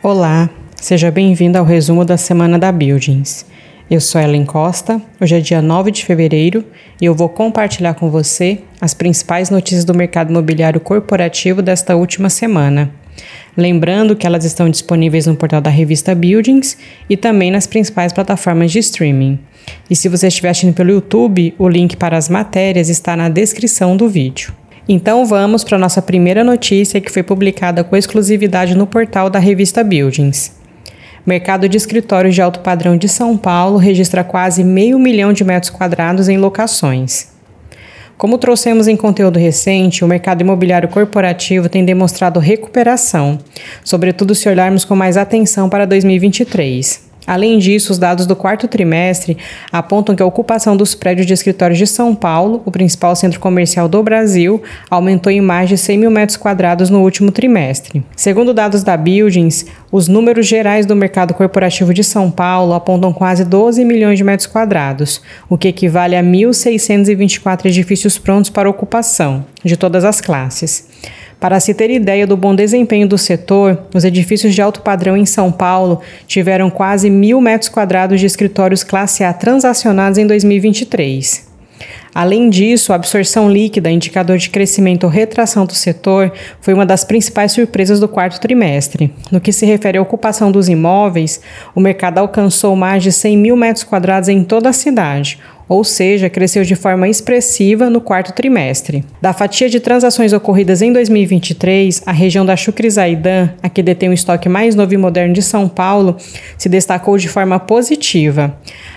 Olá, seja bem-vindo ao resumo da semana da Buildings. Eu sou Ellen Costa, hoje é dia 9 de fevereiro e eu vou compartilhar com você as principais notícias do mercado imobiliário corporativo desta última semana. Lembrando que elas estão disponíveis no portal da revista Buildings e também nas principais plataformas de streaming. E se você estiver assistindo pelo YouTube, o link para as matérias está na descrição do vídeo. Então vamos para nossa primeira notícia que foi publicada com exclusividade no portal da revista Buildings. Mercado de escritórios de alto padrão de São Paulo registra quase meio milhão de metros quadrados em locações. Como trouxemos em conteúdo recente, o mercado imobiliário corporativo tem demonstrado recuperação, sobretudo se olharmos com mais atenção para 2023. Além disso, os dados do quarto trimestre apontam que a ocupação dos prédios de escritórios de São Paulo, o principal centro comercial do Brasil, aumentou em mais de 100 mil metros quadrados no último trimestre. Segundo dados da Buildings, os números gerais do mercado corporativo de São Paulo apontam quase 12 milhões de metros quadrados, o que equivale a 1.624 edifícios prontos para ocupação, de todas as classes. Para se ter ideia do bom desempenho do setor, os edifícios de alto padrão em São Paulo tiveram quase mil metros quadrados de escritórios classe A transacionados em 2023. Além disso, a absorção líquida, indicador de crescimento ou retração do setor, foi uma das principais surpresas do quarto trimestre. No que se refere à ocupação dos imóveis, o mercado alcançou mais de 100 mil metros quadrados em toda a cidade, ou seja, cresceu de forma expressiva no quarto trimestre. Da fatia de transações ocorridas em 2023, a região da Chucrizaidan, a que detém o estoque mais novo e moderno de São Paulo, se destacou de forma positiva.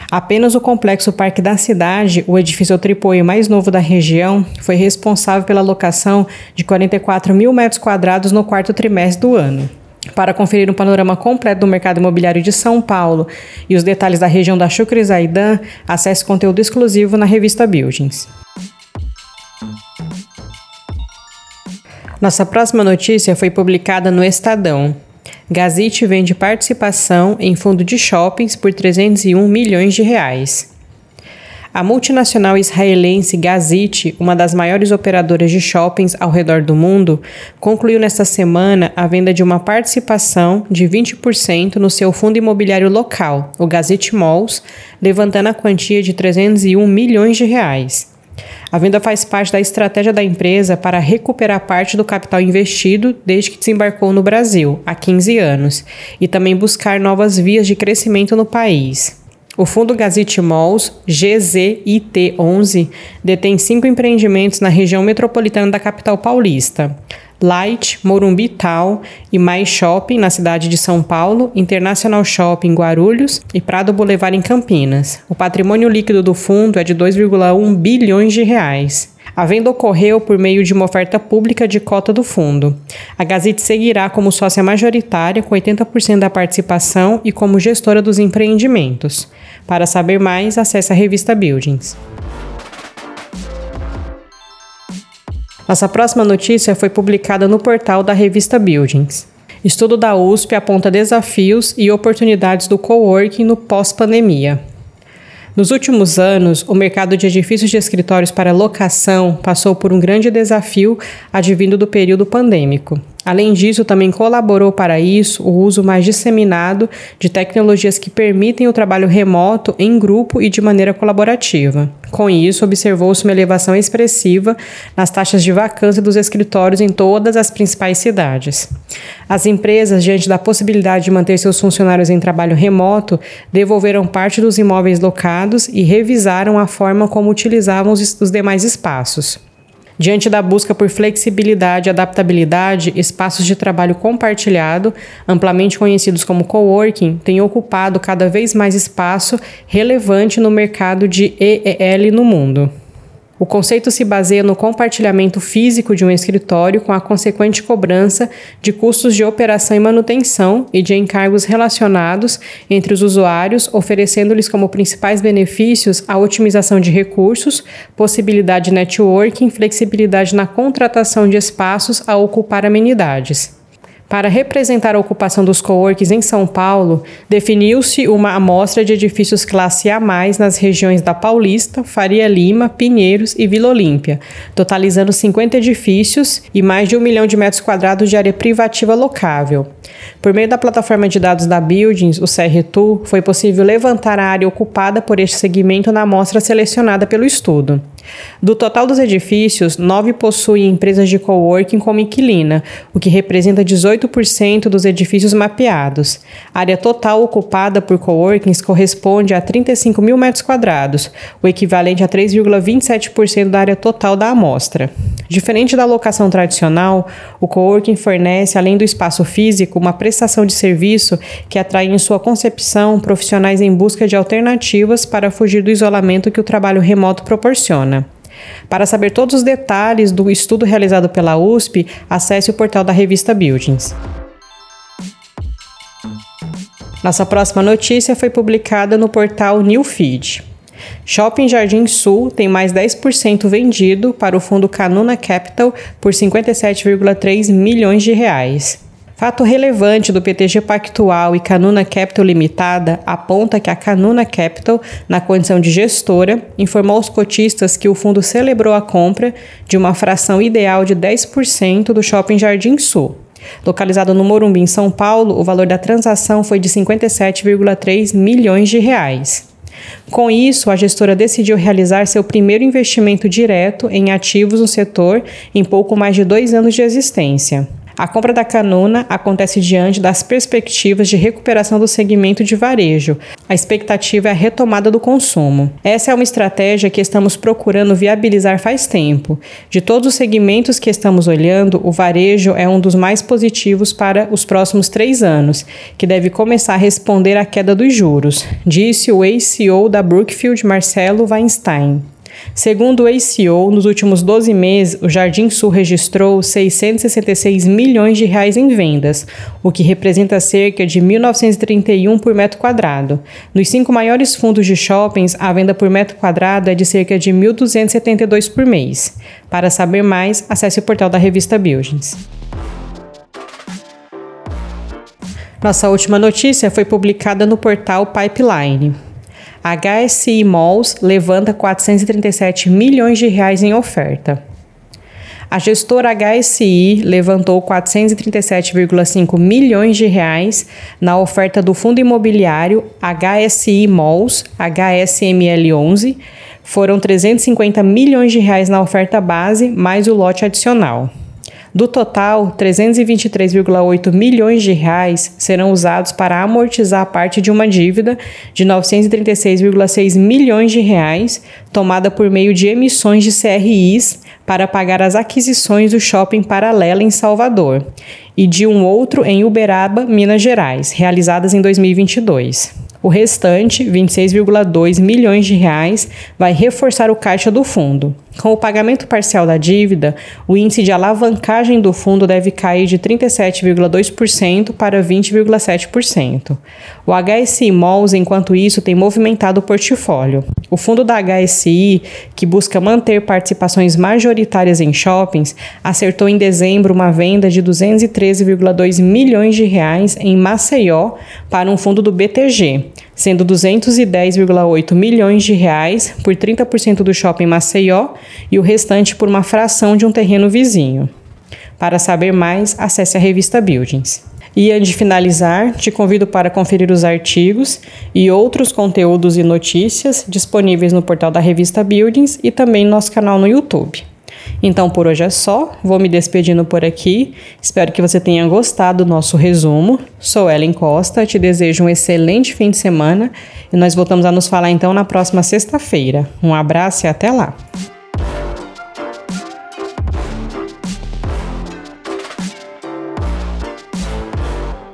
Apenas o complexo Parque da Cidade, o edifício tripoio mais novo da região, foi responsável pela locação de 44 mil metros quadrados no quarto trimestre do ano. Para conferir um panorama completo do mercado imobiliário de São Paulo e os detalhes da região da Chucre Zaidan, acesse conteúdo exclusivo na revista Buildings. Nossa próxima notícia foi publicada no Estadão. Gazite vende participação em fundo de shoppings por 301 milhões de reais. A multinacional israelense Gazit, uma das maiores operadoras de shoppings ao redor do mundo, concluiu nesta semana a venda de uma participação de 20% no seu fundo imobiliário local, o Gazit Malls, levantando a quantia de 301 milhões de reais. A venda faz parte da estratégia da empresa para recuperar parte do capital investido desde que desembarcou no Brasil, há 15 anos, e também buscar novas vias de crescimento no país. O Fundo Gazit Malls, GZIT11, detém cinco empreendimentos na região metropolitana da capital paulista. Light, Morumbi Tal e Mais Shopping na cidade de São Paulo, International Shopping Guarulhos e Prado Boulevard em Campinas. O patrimônio líquido do fundo é de 2,1 bilhões de reais. A venda ocorreu por meio de uma oferta pública de cota do fundo. A Gazette seguirá como sócia majoritária, com 80% da participação e como gestora dos empreendimentos. Para saber mais, acesse a revista Buildings. Nossa próxima notícia foi publicada no portal da revista Buildings. Estudo da USP aponta desafios e oportunidades do coworking no pós-pandemia. Nos últimos anos, o mercado de edifícios de escritórios para locação passou por um grande desafio advindo do período pandêmico. Além disso, também colaborou para isso o uso mais disseminado de tecnologias que permitem o trabalho remoto em grupo e de maneira colaborativa. Com isso, observou-se uma elevação expressiva nas taxas de vacância dos escritórios em todas as principais cidades. As empresas, diante da possibilidade de manter seus funcionários em trabalho remoto, devolveram parte dos imóveis locados e revisaram a forma como utilizavam os, demais espaços. Diante da busca por flexibilidade adaptabilidade, espaços de trabalho compartilhado, amplamente conhecidos como coworking, têm ocupado cada vez mais espaço relevante no mercado de EEL no mundo. O conceito se baseia no compartilhamento físico de um escritório com a consequente cobrança de custos de operação e manutenção e de encargos relacionados entre os usuários, oferecendo-lhes como principais benefícios a otimização de recursos, possibilidade de networking, flexibilidade na contratação de espaços a ocupar amenidades. Para representar a ocupação dos coworkings em São Paulo, definiu-se uma amostra de edifícios classe A+, nas regiões da Paulista, Faria Lima, Pinheiros e Vila Olímpia, totalizando 50 edifícios e mais de um milhão de metros quadrados de área privativa locável. Por meio da plataforma de dados da Buildings, o CRTU, foi possível levantar a área ocupada por este segmento na amostra selecionada pelo estudo. Do total dos edifícios, nove possuem empresas de coworking como inquilina, o que representa 18% dos edifícios mapeados. A área total ocupada por coworkings corresponde a 35 mil metros quadrados, o equivalente a 3,27% da área total da amostra. Diferente da locação tradicional, o coworking fornece, além do espaço físico, uma prestação de serviço que atrai em sua concepção profissionais em busca de alternativas para fugir do isolamento que o trabalho remoto proporciona. Para saber todos os detalhes do estudo realizado pela USP, acesse o portal da revista Buildings. Nossa próxima notícia foi publicada no portal Newfeed. Shopping Jardim Sul tem mais 10% vendido para o fundo Canuna Capital por 57,3 milhões de reais. Fato relevante do PTG Pactual e Canuna Capital Limitada aponta que a Canuna Capital, na condição de gestora, informou aos cotistas que o fundo celebrou a compra de uma fração ideal de 10% do Shopping Jardim Sul. Localizado no Morumbi, em São Paulo, o valor da transação foi de 57,3 milhões de reais. Com isso, a gestora decidiu realizar seu primeiro investimento direto em ativos no setor em pouco mais de dois anos de existência. A compra da Canuna acontece diante das perspectivas de recuperação do segmento de varejo. A expectativa é a retomada do consumo. Essa é uma estratégia que estamos procurando viabilizar faz tempo. De todos os segmentos que estamos olhando, o varejo é um dos mais positivos para os próximos três anos, que deve começar a responder à queda dos juros, disse o ex-CEO da Brookfield, Marcelo Weinstein. Segundo o ACO, nos últimos 12 meses, o Jardim Sul registrou 666 milhões de reais em vendas, o que representa cerca de 1.931 por metro quadrado. Nos cinco maiores fundos de shoppings, a venda por metro quadrado é de cerca de 1.272 por mês. Para saber mais, acesse o portal da revista Buildings. Nossa última notícia foi publicada no portal Pipeline. HSI Malls levanta 437 milhões de reais em oferta. A gestora HSI levantou 437,5 milhões de reais na oferta do fundo imobiliário HSI Malls, HSML11. Foram 350 milhões de reais na oferta base, mais o lote adicional. Do total, 323,8 milhões de reais serão usados para amortizar parte de uma dívida de 936,6 milhões de reais tomada por meio de emissões de CRIs para pagar as aquisições do shopping paralelo em Salvador e de um outro em Uberaba, Minas Gerais, realizadas em 2022. O restante, 26,2 milhões de reais, vai reforçar o caixa do fundo. Com o pagamento parcial da dívida, o índice de alavancagem do fundo deve cair de 37,2% para 20,7%. O HSI Malls, enquanto isso, tem movimentado o portfólio. O fundo da HSI, que busca manter participações majoritárias em shoppings, acertou em dezembro uma venda de 213,2 milhões de reais em Maceió para um fundo do BTG, sendo 210,8 milhões de reais por 30% do shopping Maceió e o restante por uma fração de um terreno vizinho. Para saber mais, acesse a revista Buildings. E antes de finalizar, te convido para conferir os artigos e outros conteúdos e notícias disponíveis no portal da revista Buildings e também no nosso canal no YouTube. Então por hoje é só, vou me despedindo por aqui. Espero que você tenha gostado do nosso resumo. Sou Ellen Costa, te desejo um excelente fim de semana e nós voltamos a nos falar então na próxima sexta-feira. Um abraço e até lá!